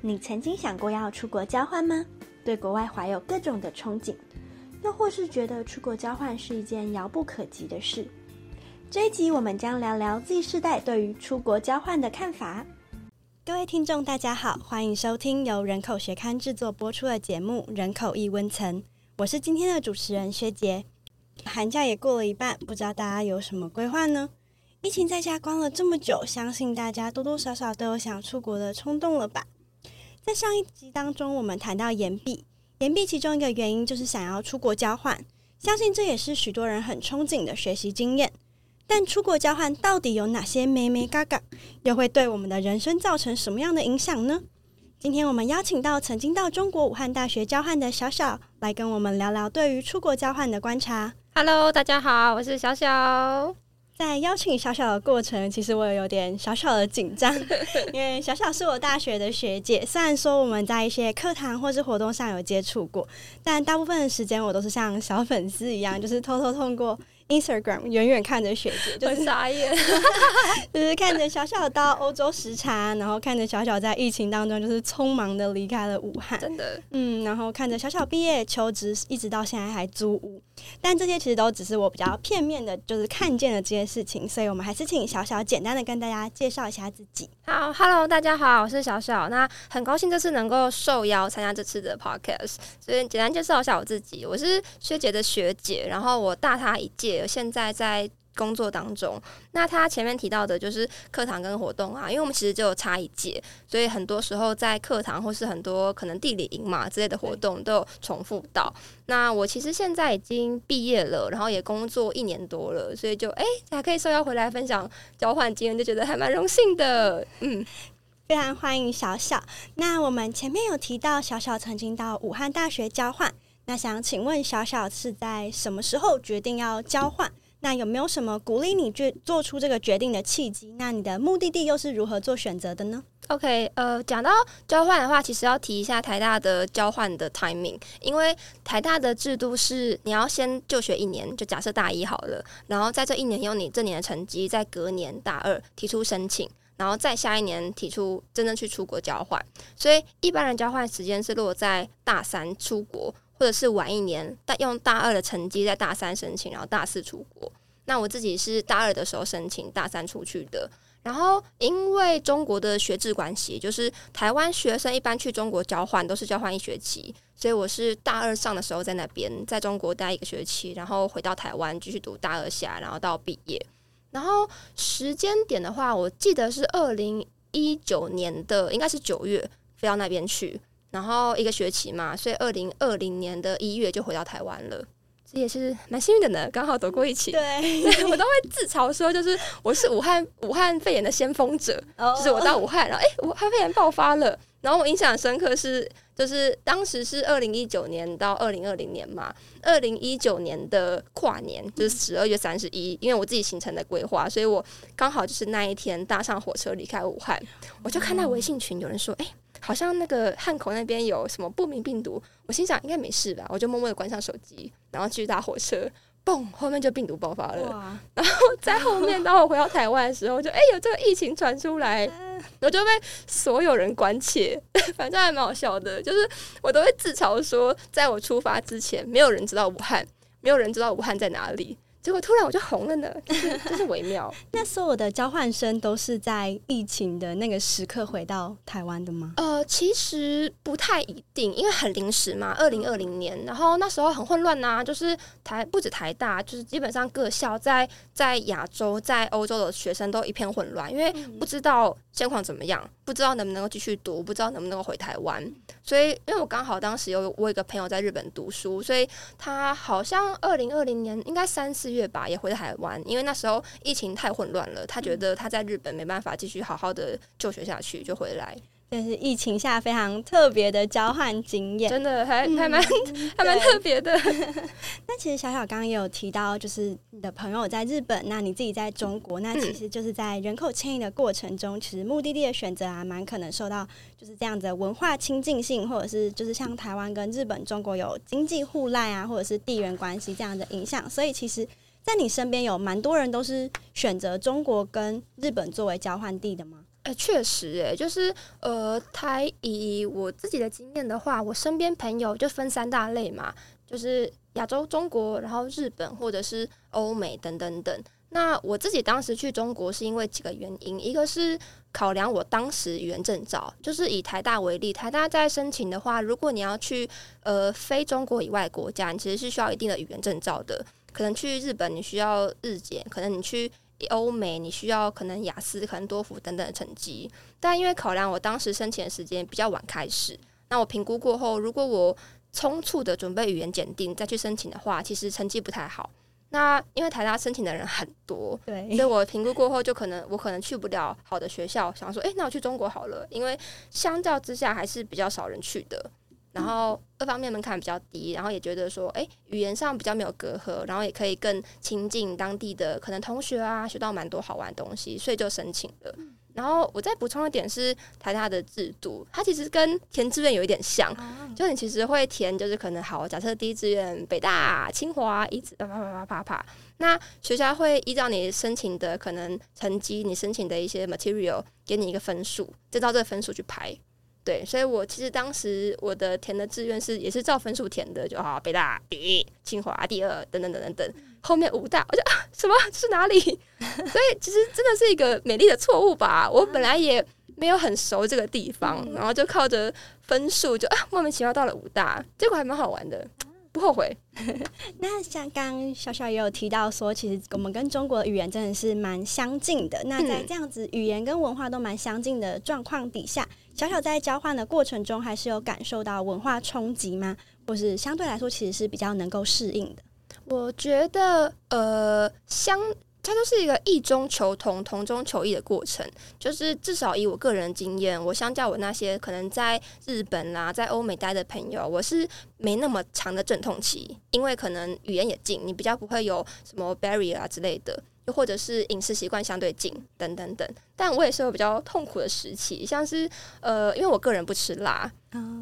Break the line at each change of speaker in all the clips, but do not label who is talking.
你曾经想过要出国交换吗？对国外怀有各种的憧憬，又或是觉得出国交换是一件遥不可及的事？这一集我们将聊聊 Z 世代对于出国交换的看法。各位听众，大家好，欢迎收听由人口学刊制作播出的节目《人口一温层》，我是今天的主持人薛杰。寒假也过了一半，不知道大家有什么规划呢？疫情在家关了这么久，相信大家多多少少都有想出国的冲动了吧？在上一集当中，我们谈到延毕，延毕其中一个原因就是想要出国交换，相信这也是许多人很憧憬的学习经验。但出国交换到底有哪些美美嘎嘎，又会对我们的人生造成什么样的影响呢？今天我们邀请到曾经到中国武汉大学交换的小小，来跟我们聊聊对于出国交换的观察。
Hello，大家好，我是小小。
在邀请小小的过程，其实我也有点小小的紧张，因为小小是我大学的学姐。虽然说我们在一些课堂或是活动上有接触过，但大部分的时间我都是像小粉丝一样，就是偷偷通过。Instagram 远远看着学姐，
就是傻眼，
就是看着小小到欧洲时差，然后看着小小在疫情当中就是匆忙的离开了武汉，
真的，
嗯，然后看着小小毕业求职，一直到现在还租屋，但这些其实都只是我比较片面的，就是看见了这些事情，所以我们还是请小小简单的跟大家介绍一下自己。
好，Hello，大家好，我是小小，那很高兴这次能够受邀参加这次的 Podcast，所以简单介绍一下我自己，我是学姐的学姐，然后我大她一届。现在在工作当中，那他前面提到的就是课堂跟活动啊，因为我们其实就有差一届，所以很多时候在课堂或是很多可能地理营嘛之类的活动都有重复到。那我其实现在已经毕业了，然后也工作一年多了，所以就哎还可以受邀回来分享交换经验，就觉得还蛮荣幸的。嗯，
非常欢迎小小。那我们前面有提到小小曾经到武汉大学交换。那想请问小小是在什么时候决定要交换？那有没有什么鼓励你决做出这个决定的契机？那你的目的地又是如何做选择的呢
？OK，呃，讲到交换的话，其实要提一下台大的交换的 timing，因为台大的制度是你要先就学一年，就假设大一好了，然后在这一年用你这年的成绩，在隔年大二提出申请，然后再下一年提出真正去出国交换。所以一般人交换时间是落在大三出国。或者是晚一年，但用大二的成绩在大三申请，然后大四出国。那我自己是大二的时候申请，大三出去的。然后因为中国的学制关系，就是台湾学生一般去中国交换都是交换一学期，所以我是大二上的时候在那边在中国待一个学期，然后回到台湾继续读大二下，然后到毕业。然后时间点的话，我记得是二零一九年的，应该是九月飞到那边去。然后一个学期嘛，所以二零二零年的一月就回到台湾了，这也是蛮幸运的呢，刚好躲过一起。
对，
我都会自嘲说，就是我是武汉武汉肺炎的先锋者，就是我到武汉，然后哎，武汉肺炎爆发了，然后我印象深刻是，就是当时是二零一九年到二零二零年嘛，二零一九年的跨年就是十二月三十一，因为我自己行程的规划，所以我刚好就是那一天搭上火车离开武汉，我就看到微信群有人说，哎。好像那个汉口那边有什么不明病毒，我心想应该没事吧，我就默默的关上手机，然后继续搭火车，嘣，后面就病毒爆发了。然后在后面，当我回到台湾的时候，就哎有这个疫情传出来，我就被所有人关切，反正还蛮好笑的。就是我都会自嘲说，在我出发之前，没有人知道武汉，没有人知道武汉在哪里。结果突然我就红了呢，就是 就是微妙。
那所有的交换生都是在疫情的那个时刻回到台湾的吗？
呃，其实不太一定，因为很临时嘛。二零二零年，然后那时候很混乱呐，就是台不止台大，就是基本上各校在在亚洲、在欧洲的学生都一片混乱，因为不知道现况怎么样，不知道能不能够继续读，不知道能不能够回台湾。所以，因为我刚好当时有我一个朋友在日本读书，所以他好像二零二零年应该三四月。月吧，也回台湾，因为那时候疫情太混乱了，他觉得他在日本没办法继续好好的就学下去，就回来。
这是疫情下非常特别的交换经验，
真的还还蛮还蛮特别的。
那其实小小刚刚也有提到，就是你的朋友在日本，那你自己在中国，那其实就是在人口迁移的过程中，其实目的地的选择啊，蛮可能受到就是这样子的文化亲近性，或者是就是像台湾跟日本、中国有经济互赖啊，或者是地缘关系这样的影响，所以其实。在你身边有蛮多人都是选择中国跟日本作为交换地的吗？
确实，哎，就是呃，台以我自己的经验的话，我身边朋友就分三大类嘛，就是亚洲、中国，然后日本或者是欧美等等等。那我自己当时去中国是因为几个原因，一个是考量我当时语言证照，就是以台大为例，台大在申请的话，如果你要去呃非中国以外国家，你其实是需要一定的语言证照的。可能去日本你需要日检，可能你去欧美你需要可能雅思、可能多福等等的成绩。但因为考量我当时申请的时间比较晚开始，那我评估过后，如果我匆促的准备语言检定再去申请的话，其实成绩不太好。那因为台大申请的人很多，
对，
所以我评估过后就可能我可能去不了好的学校，想说，哎，那我去中国好了，因为相较之下还是比较少人去的。然后二方面门槛比较低，然后也觉得说，哎，语言上比较没有隔阂，然后也可以更亲近当地的可能同学啊，学到蛮多好玩的东西，所以就申请了。然后我再补充一点是台大的制度，它其实跟填志愿有一点像，就你其实会填，就是可能好，假设第一志愿北大、清华，一直啪啪啪啪啪，那学校会依照你申请的可能成绩，你申请的一些 material，给你一个分数，再照这个分数去排。对，所以我其实当时我的填的志愿是也是照分数填的，就好，北大第一，清华第二，等等等等等。后面武大，我就啊，什么是哪里？所以其实真的是一个美丽的错误吧。我本来也没有很熟这个地方，然后就靠着分数就啊莫名其妙到了武大，结果还蛮好玩的，不后悔。
那像刚小小也有提到说，其实我们跟中国语言真的是蛮相近的。那在这样子语言跟文化都蛮相近的状况底下，小小在交换的过程中，还是有感受到文化冲击吗？或是相对来说，其实是比较能够适应的？
我觉得，呃，相它就是一个异中求同、同中求异的过程。就是至少以我个人经验，我相较我那些可能在日本啦、在欧美待的朋友，我是没那么长的阵痛期，因为可能语言也近，你比较不会有什么 barrier 啊之类的，又或者是饮食习惯相对近，等等等。但我也是有比较痛苦的时期，像是呃，因为我个人不吃辣，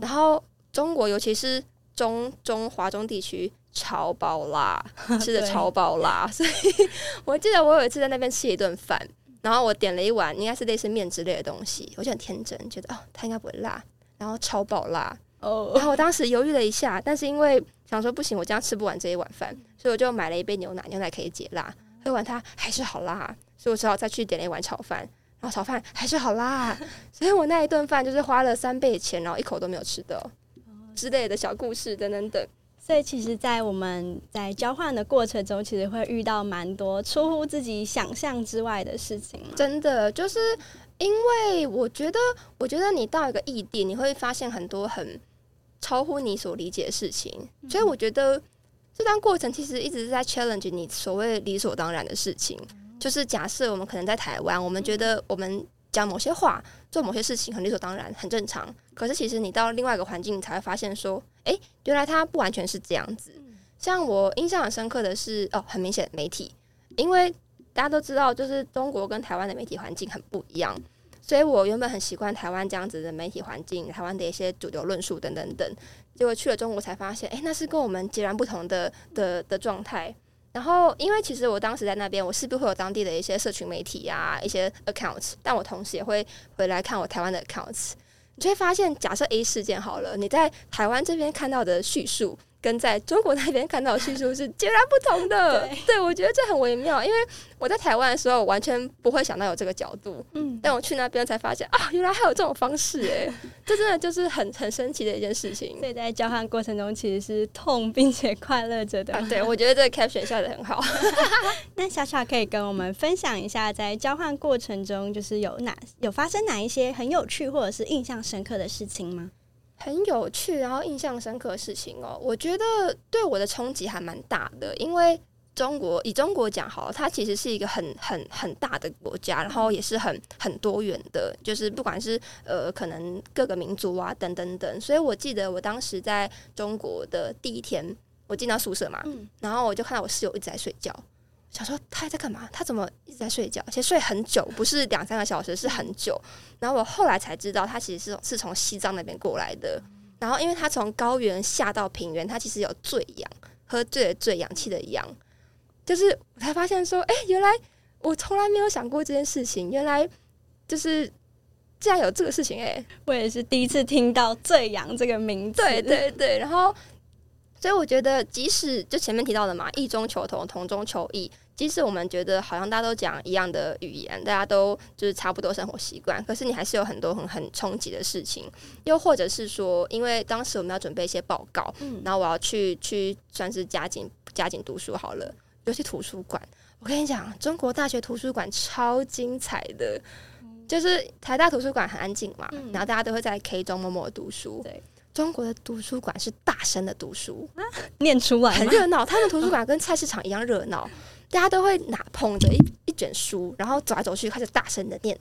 然后中国尤其是中中华中地区。超爆辣，吃的超爆辣，所以我记得我有一次在那边吃一顿饭，然后我点了一碗应该是类似面之类的东西，我就很天真，觉得哦，它应该不会辣，然后超爆辣。哦，然后我当时犹豫了一下，但是因为想说不行，我这样吃不完这一碗饭，所以我就买了一杯牛奶，牛奶可以解辣，喝完它还是好辣，所以我只好再去点了一碗炒饭，然后炒饭 还是好辣，所以我那一顿饭就是花了三倍钱，然后一口都没有吃的之类的小故事等等等。
所以，其实，在我们在交换的过程中，其实会遇到蛮多出乎自己想象之外的事情。
真的，就是因为我觉得，我觉得你到一个异地，你会发现很多很超乎你所理解的事情。所以，我觉得这段过程其实一直是在 challenge 你所谓理所当然的事情。就是假设我们可能在台湾，我们觉得我们讲某些话、做某些事情很理所当然、很正常。可是，其实你到另外一个环境，你才会发现说。哎，原来它不完全是这样子。像我印象很深刻的是，哦，很明显媒体，因为大家都知道，就是中国跟台湾的媒体环境很不一样，所以我原本很习惯台湾这样子的媒体环境，台湾的一些主流论述等等等。结果去了中国才发现，哎，那是跟我们截然不同的的的状态。然后，因为其实我当时在那边，我势必会有当地的一些社群媒体啊，一些 accounts，但我同时也会回来看我台湾的 accounts。你就会发现，假设 A 事件好了，你在台湾这边看到的叙述。跟在中国那边看到的叙述是截然不同的，对我觉得这很微妙，因为我在台湾的时候完全不会想到有这个角度，嗯，但我去那边才发现啊，原来还有这种方式，哎，这真的就是很很神奇的一件事情。
所以在交换过程中其实是痛并且快乐着的，
对我觉得这个 caption 下的很好。
那小小可以跟我们分享一下，在交换过程中就是有哪有发生哪一些很有趣或者是印象深刻的事情吗？
很有趣，然后印象深刻的事情哦，我觉得对我的冲击还蛮大的。因为中国以中国讲好，它其实是一个很很很大的国家，然后也是很很多元的，就是不管是呃可能各个民族啊等等等。所以我记得我当时在中国的第一天，我进到宿舍嘛，然后我就看到我室友一直在睡觉。想说他还在干嘛？他怎么一直在睡觉？而且睡很久，不是两三个小时，是很久。然后我后来才知道，他其实是是从西藏那边过来的。然后因为他从高原下到平原，他其实有醉氧，喝醉了醉氧气的氧。就是我才发现说，哎，原来我从来没有想过这件事情。原来就是竟然有这个事情哎、
我也是第一次听到“醉阳”这个名字。
对对对，然后所以我觉得，即使就前面提到的嘛，异中求同，同中求异。即使我们觉得好像大家都讲一样的语言，大家都就是差不多生活习惯，可是你还是有很多很很冲击的事情。又或者是说，因为当时我们要准备一些报告，
嗯
然后我要去去算是加紧加紧读书好了，尤其图书馆。我跟你讲，中国大学图书馆超精彩的，就是台大图书馆很安静嘛，
嗯
然后大家都会在 K 中默默地读书。
对，
中国的图书馆是大声的读书，
念出来？
很热闹。他们图书馆跟菜市场一样热闹，大家都会拿捧着一一卷书，然后走来走去，开始大声的念。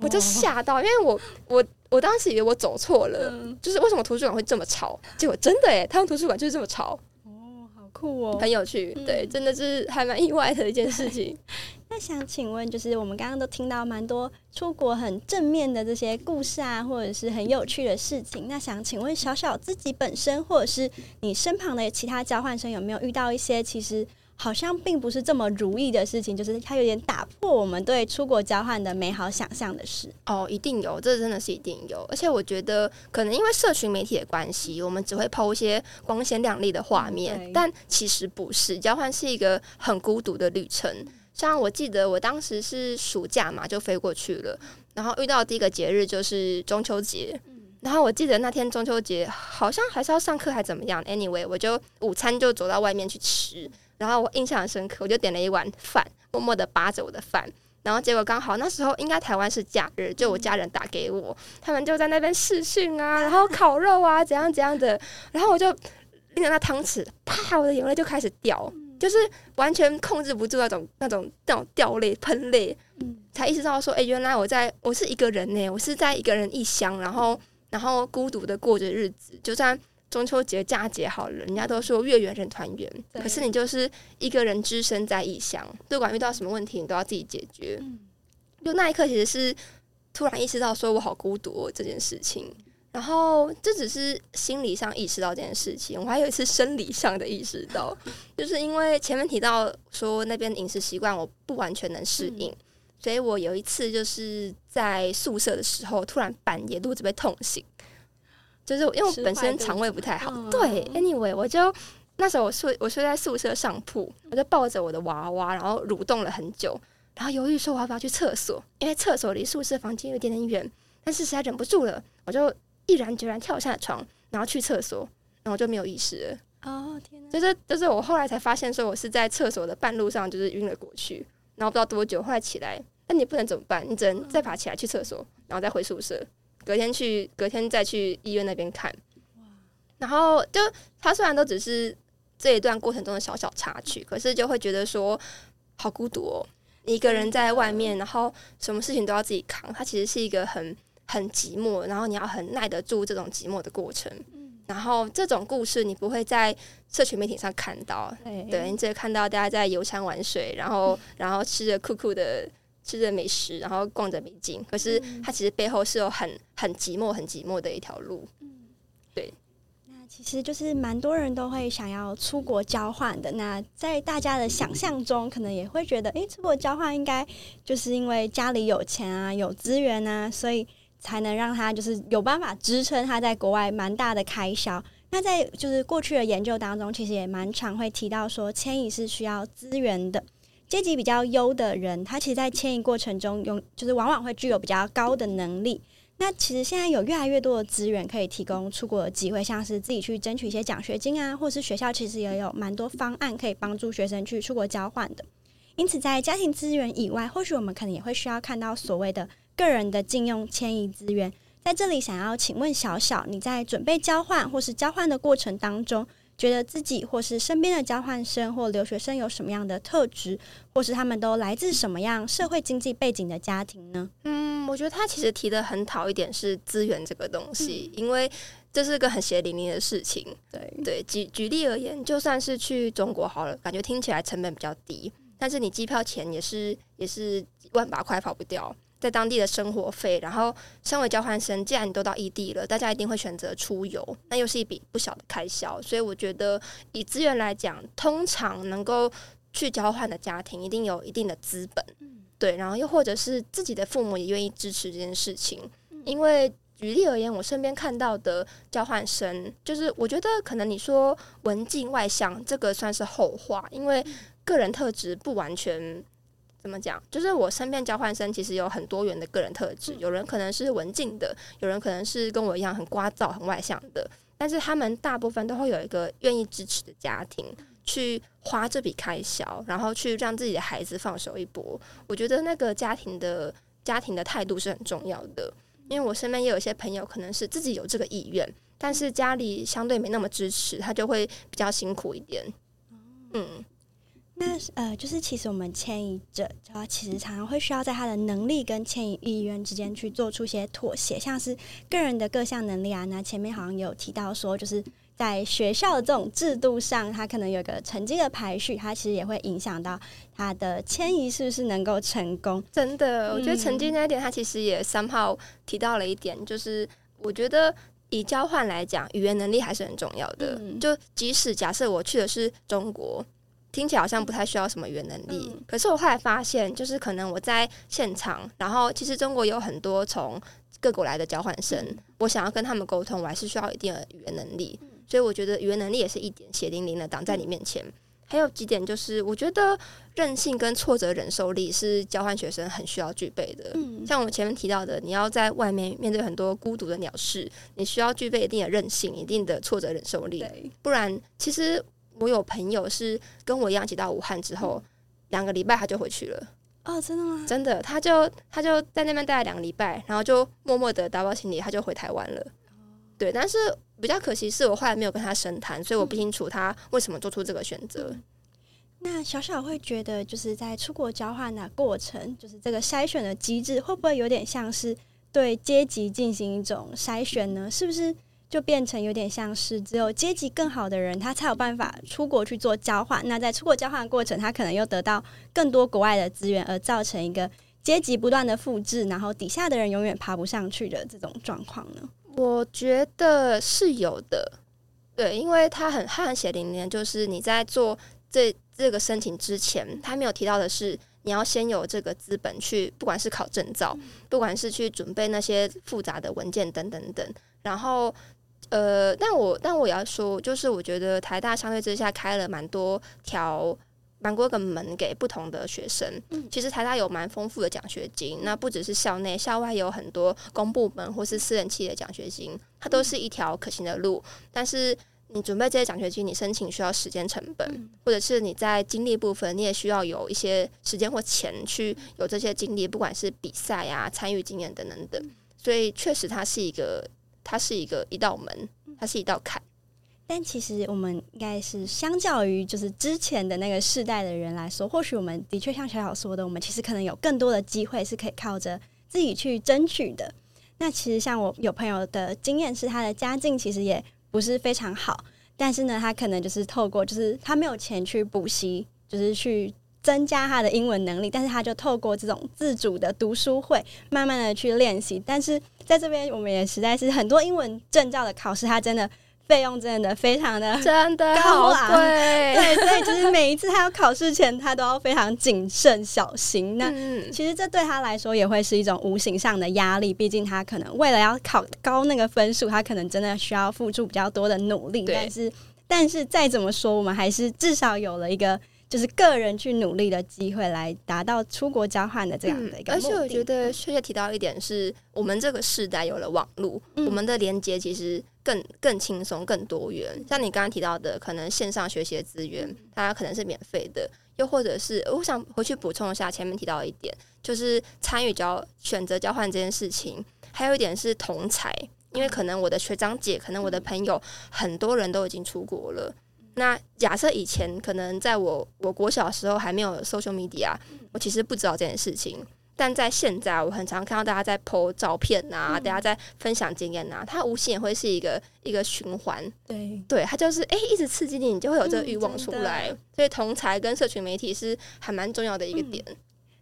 我就吓到，因为我我我当时以为我走错了，
嗯
就是为什么图书馆会这么吵？结果真的诶，他们图书馆就是这么吵，
哦，好酷哦！
很有趣。
嗯
对，真的是还蛮意外的一件事情。
那想请问，就是我们刚刚都听到蛮多出国很正面的这些故事啊，或者是很有趣的事情。那想请问小小自己本身，或者是你身旁的其他交换生，有没有遇到一些其实好像并不是这么如意的事情？就是它有点打破我们对出国交换的美好想象的事。
哦，一定有，这真的是一定有。而且我觉得，可能因为社群媒体的关系，我们只会抛一些光鲜亮丽的画面，
嗯
但其实不是。交换是一个很孤独的旅程。像我记得我当时是暑假嘛，就飞过去了，然后遇到第一个节日就是中秋节。然后我记得那天中秋节好像还是要上课还怎么样，anyway，我就午餐就走到外面去吃，然后我印象很深刻，我就点了一碗饭，默默的扒着我的饭，然后结果刚好那时候应该台湾是假日，就我家人打给我，他们就在那边试训啊，然后烤肉啊，怎样怎样的，然后我就拎着那汤匙，啪，我的眼泪就开始掉，就是完全控制不住那种那种那种掉泪喷泪，
嗯
才意识到说，哎、原来我在我是一个人呢，我是在一个人异乡，然后然后孤独的过着日子，就算。中秋节佳节好了，人家都说月圆人团圆，可是你就是一个人只身在异乡，不管遇到什么问题，你都要自己解决。
嗯
就那一刻，其实是突然意识到说我好孤独、哦、这件事情。然后这只是心理上意识到这件事情，我还有一次生理上的意识到，就是因为前面提到说那边饮食习惯我不完全能适应，所以我有一次就是在宿舍的时候，突然半夜肚子被痛醒，就是因为我本身肠胃不太好，
嗯
对，anyway 我就那时候我睡我睡在宿舍上铺，我就抱着我的娃娃，然后蠕动了很久，然后犹豫说我要不要去厕所，因为厕所离宿舍房间有一点点远，但是实在忍不住了，我就毅然决然跳下床，然后去厕所，然后就没有意识了。
哦天哪！
就是就是我后来才发现，说我是在厕所的半路上就是晕了过去，然后不知道多久，后来起来，那你不能怎么办？你只能再爬起来去厕所，然后再回宿舍，隔天去隔天再去医院那边看。然后就他虽然都只是这一段过程中的小小插曲，可是就会觉得说好孤独哦，一个人在外面，然后什么事情都要自己扛，他其实是一个很很寂寞，然后你要很耐得住这种寂寞的过程。然后这种故事你不会在社群媒体上看到，
对。
对你只会看到大家在游山玩水，然后 然后吃着酷酷的吃着美食，然后逛着美景。可是它其实背后是有很很寂寞、很寂寞的一条路。
嗯，对那其实就是蛮多人都会想要出国交换的。那在大家的想象中，可能也会觉得，诶，出国交换应该就是因为家里有钱啊、有资源啊，所以才能让他就是有办法支撑他在国外蛮大的开销。那在就是过去的研究当中，其实也蛮常会提到说，迁移是需要资源的。阶级比较优的人，他其实，在迁移过程中，用就是往往会具有比较高的能力。那其实现在有越来越多的资源可以提供出国的机会，像是自己去争取一些奖学金啊，或是学校其实也有蛮多方案可以帮助学生去出国交换的。因此，在家庭资源以外，或许我们可能也会需要看到所谓的个人的禁用迁移资源。在这里，想要请问小小，你在准备交换或是交换的过程当中，觉得自己或是身边的交换生或留学生有什么样的特质，或是他们都来自什么样社会经济背景的家庭呢？
嗯，我觉得他其实提的很好一点是资源这个东西，因为这是个很血淋淋的事情。
对
对，举举例而言，就算是去中国好了，感觉听起来成本比较低，但是你机票钱也是也是万把块跑不掉，在当地的生活费，然后身为交换生，既然你都到异地了，大家一定会选择出游，那又是一笔不小的开销，所以我觉得以资源来讲，通常能够去交换的家庭，一定有一定的资本。对，然后又或者是自己的父母也愿意支持这件事情，因为举例而言，我身边看到的交换生，就是我觉得可能你说文静外向，这个算是后话，因为个人特质不完全。怎么讲？就是我身边交换生其实有很多元的个人特质，有人可能是文静的，有人可能是跟我一样很聒噪、很外向的。但是他们大部分都会有一个愿意支持的家庭，去花这笔开销，然后去让自己的孩子放手一搏。我觉得那个家庭的家庭的态度是很重要的。因为我身边也有一些朋友，可能是自己有这个意愿，但是家里相对没那么支持，他就会比较辛苦一点。嗯。
那呃，就是其实我们迁移者，他其实常常会需要在他的能力跟迁移意愿之间去做出一些妥协，像是个人的各项能力啊。那前面好像有提到说，就是在学校的这种制度上，他可能有个成绩的排序，他其实也会影响到他的迁移是不是能够成功。
真的，我觉得成绩那一点，他其实也三号提到了一点，就是我觉得以交换来讲，语言能力还是很重要的。就即使假设我去的是中国。听起来好像不太需要什么语言能力，可是我后来发现，就是可能我在现场，然后其实中国有很多从各国来的交换生，我想要跟他们沟通，我还是需要一定的语言能力。所以我觉得语言能力也是一点血淋淋的挡在你面前。还有几点就是，我觉得韧性跟挫折忍受力是交换学生很需要具备的。像我们前面提到的，你要在外面面对很多孤独的鸟事，你需要具备一定的韧性、一定的挫折忍受力，不然其实。我有朋友是跟我一样，一起到武汉之后，两个礼拜他就回去了。
哦，真的吗？
真的，他就他就在那边待了两个礼拜，然后就默默的打包行李，他就回台湾了。对，但是比较可惜是我后来没有跟他深谈，所以我不清楚他为什么做出这个选择。
那小小会觉得，就是在出国交换的过程，就是这个筛选的机制，会不会有点像是对阶级进行一种筛选呢？是不是？就变成有点像是只有阶级更好的人，他才有办法出国去做交换。那在出国交换的过程，他可能又得到更多国外的资源，而造成一个阶级不断的复制，然后底下的人永远爬不上去的这种状况呢？
我觉得是有的，对，因为他很汗血淋淋，就是你在做这这个申请之前，他没有提到的是，你要先有这个资本去，不管是考证照，不管是去准备那些复杂的文件等等等，然后。呃，但我但我也要说，就是我觉得台大相对之下开了蛮多条、蛮多个门给不同的学生。其实台大有蛮丰富的奖学金，那不只是校内，校外有很多公部门或是私人企业的奖学金，它都是一条可行的路。但是你准备这些奖学金，你申请需要时间成本，或者是你在经历部分，你也需要有一些时间或钱去有这些经历，不管是比赛啊、参与经验等等等。所以确实，它是一个。它是一个一道门，它是一道坎，
但其实我们应该是相较于就是之前的那个世代的人来说，或许我们的确像小小说的，我们其实可能有更多的机会是可以靠着自己去争取的。那其实像我有朋友的经验是，他的家境其实也不是非常好，但是呢，他可能就是透过就是他没有钱去补习，就是去。增加他的英文能力，但是他就透过这种自主的读书会，慢慢的去练习。但是在这边，我们也实在是很多英文证照的考试，他真的费用真的非常的
真的高昂，
对，所以就是每一次他要考试前，他都要非常谨慎小心。那其实这对他来说也会是一种无形上的压力，毕竟他可能为了要考高那个分数，他可能真的需要付出比较多的努力。但是，但是再怎么说，我们还是至少有了一个。就是个人去努力的机会，来达到出国交换的这样的一个。
而且我觉得确切提到一点是，我们这个时代有了网络，我们的连接其实更更轻松、更多元。像你刚刚提到的，可能线上学习的资源，它可能是免费的，又或者是我想回去补充一下前面提到一点，就是参与交选择交换这件事情，还有一点是同才，因为可能我的学长姐，可能我的朋友，很多人都已经出国了。那假设以前可能在我我国小时候还没有 social media，我其实不知道这件事情。但在现在，我很常看到大家在 po 照片呐，大家在分享经验呐，它无形也会是一个一个循环。
对，
对，它就是哎，一直刺激你，你就会有这个欲望出来。所以，同才跟社群媒体是还蛮重要的一个点。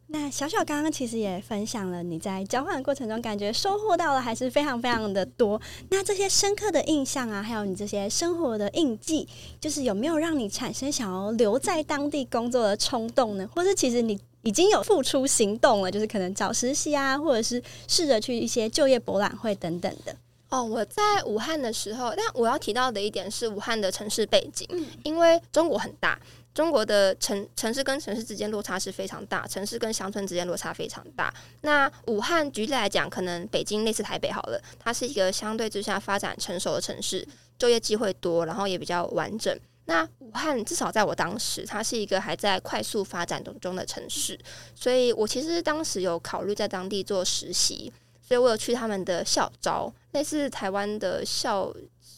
那小小刚刚其实也分享了你在交换的过程中感觉收获到了还是非常非常的多。那这些深刻的印象啊，还有你这些生活的印记，就是有没有让你产生想要留在当地工作的冲动呢？或是其实你已经有付出行动了，就是可能找实习啊，或者是试着去一些就业博览会等等的。
哦，我在武汉的时候，但我要提到的一点是武汉的城市背景，因为中国很大。中国的城城市跟城市之间落差是非常大，城市跟乡村之间落差非常大。那武汉举例来讲，可能北京类似台北好了，它是一个相对之下发展成熟的城市，就业机会多，然后也比较完整。那武汉至少在我当时，它是一个还在快速发展当中的城市，所以我其实当时有考虑在当地做实习，所以我有去他们的校招，类似台湾的校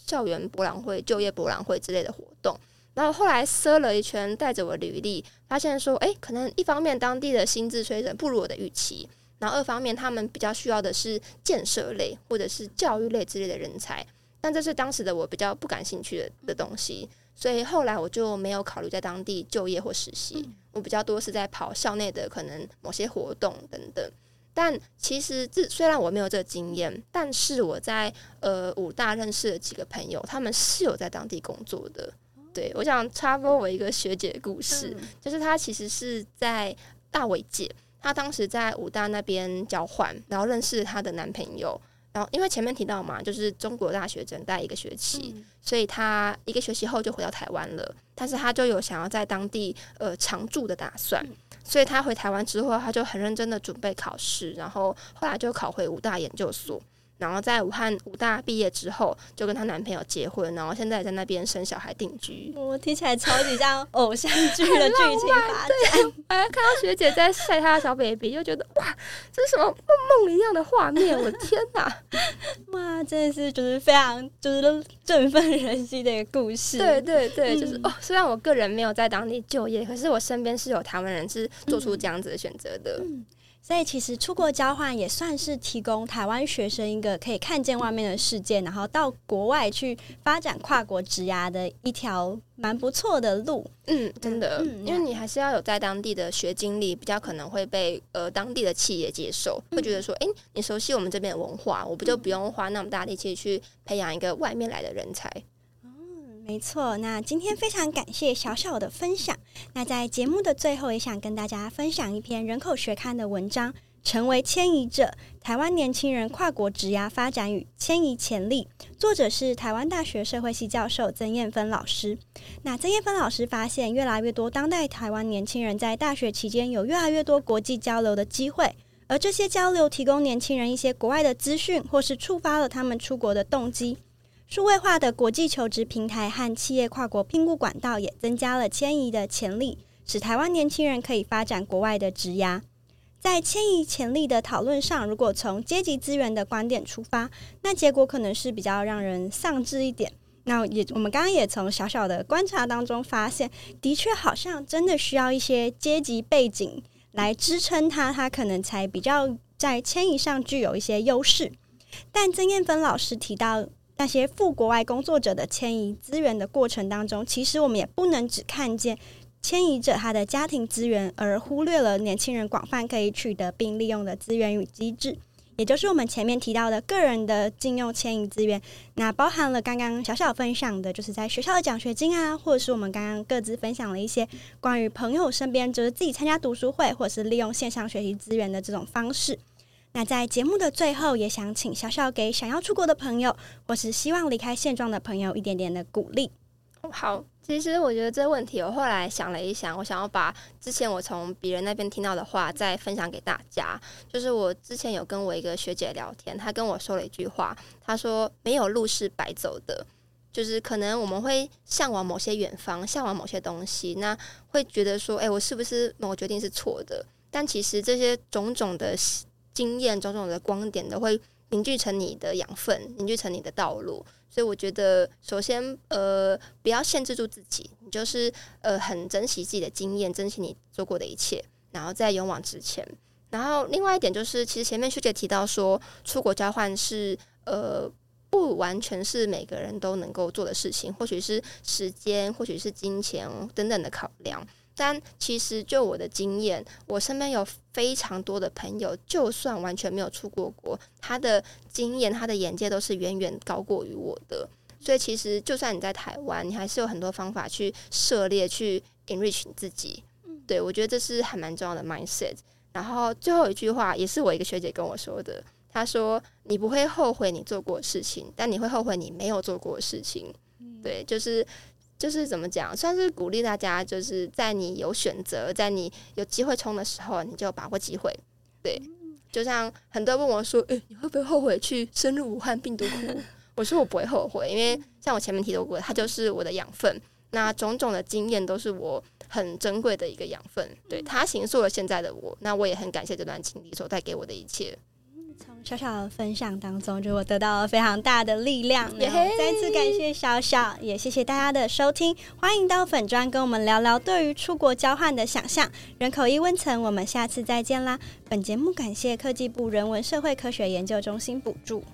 校园博览会、就业博览会之类的活动。然后后来搜了一圈，带着我履历，发现说，哎，可能一方面当地的薪资水准不如我的预期，然后二方面他们比较需要的是建设类或者是教育类之类的人才，但这是当时的我比较不感兴趣的的东西，所以后来我就没有考虑在当地就业或实习，我比较多是在跑校内的可能某些活动等等。但其实这虽然我没有这个经验，但是我在呃武大认识的几个朋友，他们是有在当地工作的。对，我想插播我一个学姐的故事，就是她其实是在大伟姐，她当时在武大那边交换，然后认识她的男朋友，然后因为前面提到嘛，就是中国大学整待一个学期，所以她一个学期后就回到台湾了，但是她就有想要在当地呃常住的打算，所以她回台湾之后，她就很认真的准备考试，然后后来就考回武大研究所。然后在武汉武大毕业之后，就跟她男朋友结婚，然后现在在那边生小孩定居。
我听起来超级像 偶像剧的剧情发展。
哎，看到学姐在晒她的小 baby，就觉得哇，这是什么梦梦一样的画面！我的天哪，
哇，真的是就是非常就是振奋人心的一个故事。
对对对，就是哦，虽然我个人没有在当地就业，可是我身边是有台湾人是做出这样子的选择的。
所以其实出国交换也算是提供台湾学生一个可以看见外面的世界，然后到国外去发展跨国职涯的一条蛮不错的路。
嗯，真的，因为你还是要有在当地的学经历，比较可能会被呃当地的企业接受，会觉得说，哎，你熟悉我们这边的文化，我不就不用花那么大力气去培养一个外面来的人才。
没错，那今天非常感谢小小的分享。那在节目的最后，也想跟大家分享一篇人口学刊的文章，《成为迁移者：台湾年轻人跨国职涯发展与迁移潜力》。作者是台湾大学社会系教授曾艳芬老师。那曾艳芬老师发现，越来越多当代台湾年轻人在大学期间有越来越多国际交流的机会，而这些交流提供年轻人一些国外的资讯，或是触发了他们出国的动机。数位化的国际求职平台和企业跨国聘雇管道也增加了迁移的潜力，使台湾年轻人可以发展国外的职涯。在迁移潜力的讨论上，如果从阶级资源的观点出发，那结果可能是比较让人丧志一点。那也我们刚刚也从小小的观察当中发现，的确好像真的需要一些阶级背景来支撑他，他可能才比较在迁移上具有一些优势。但曾艳芬老师提到。那些赴国外工作者的迁移资源的过程当中，其实我们也不能只看见迁移者他的家庭资源，而忽略了年轻人广泛可以取得并利用的资源与机制，也就是我们前面提到的个人的禁用迁移资源。那包含了刚刚小小分享的，就是在学校的奖学金啊，或者是我们刚刚各自分享了一些关于朋友身边就是自己参加读书会，或者是利用线上学习资源的这种方式。那在节目的最后，也想请小小给想要出国的朋友，或是希望离开现状的朋友一点点的鼓励。
好，其实我觉得这个问题，我后来想了一想，我想要把之前我从别人那边听到的话再分享给大家。就是我之前有跟我一个学姐聊天，她跟我说了一句话，她说：“没有路是白走的。”就是可能我们会向往某些远方，向往某些东西，那会觉得说：“哎，我是不是某决定是错的？”但其实这些种种的。经验种种的光点都会凝聚成你的养分，凝聚成你的道路。所以我觉得，首先呃，不要限制住自己，你就是呃，很珍惜自己的经验，珍惜你做过的一切，然后再勇往直前。然后另外一点就是，其实前面学姐提到说，出国交换是呃，不完全是每个人都能够做的事情，或许是时间，或许是金钱等等的考量。但其实就我的经验，我身边有非常多的朋友，就算完全没有出过国，他的经验、他的眼界都是远远高过于我的。所以其实就算你在台湾，你还是有很多方法去涉猎、去 enrich 你自己。对我觉得这是还蛮重要的 mindset。然后最后一句话也是我一个学姐跟我说的。她说：“你不会后悔你做过的事情，但你会后悔你没有做过的事情。”对，就是就是怎么讲，算是鼓励大家，就是在你有选择、在你有机会冲的时候，你就把握机会。对，就像很多人问我说：“诶，你会不会后悔去深入武汉病毒库？” 我说：“我不会后悔，因为像我前面提到过，它就是我的养分。那种种的经验都是我很珍贵的一个养分。对，它形塑了现在的我。那我也很感谢这段经历所带给我的一切。”
从小小的分享当中，就我得到了非常大的力量。再次感谢小小，也谢谢大家的收听。欢迎到粉专跟我们聊聊对于出国交换的想象。人口一温层，我们下次再见啦！本节目感谢科技部人文社会科学研究中心补助。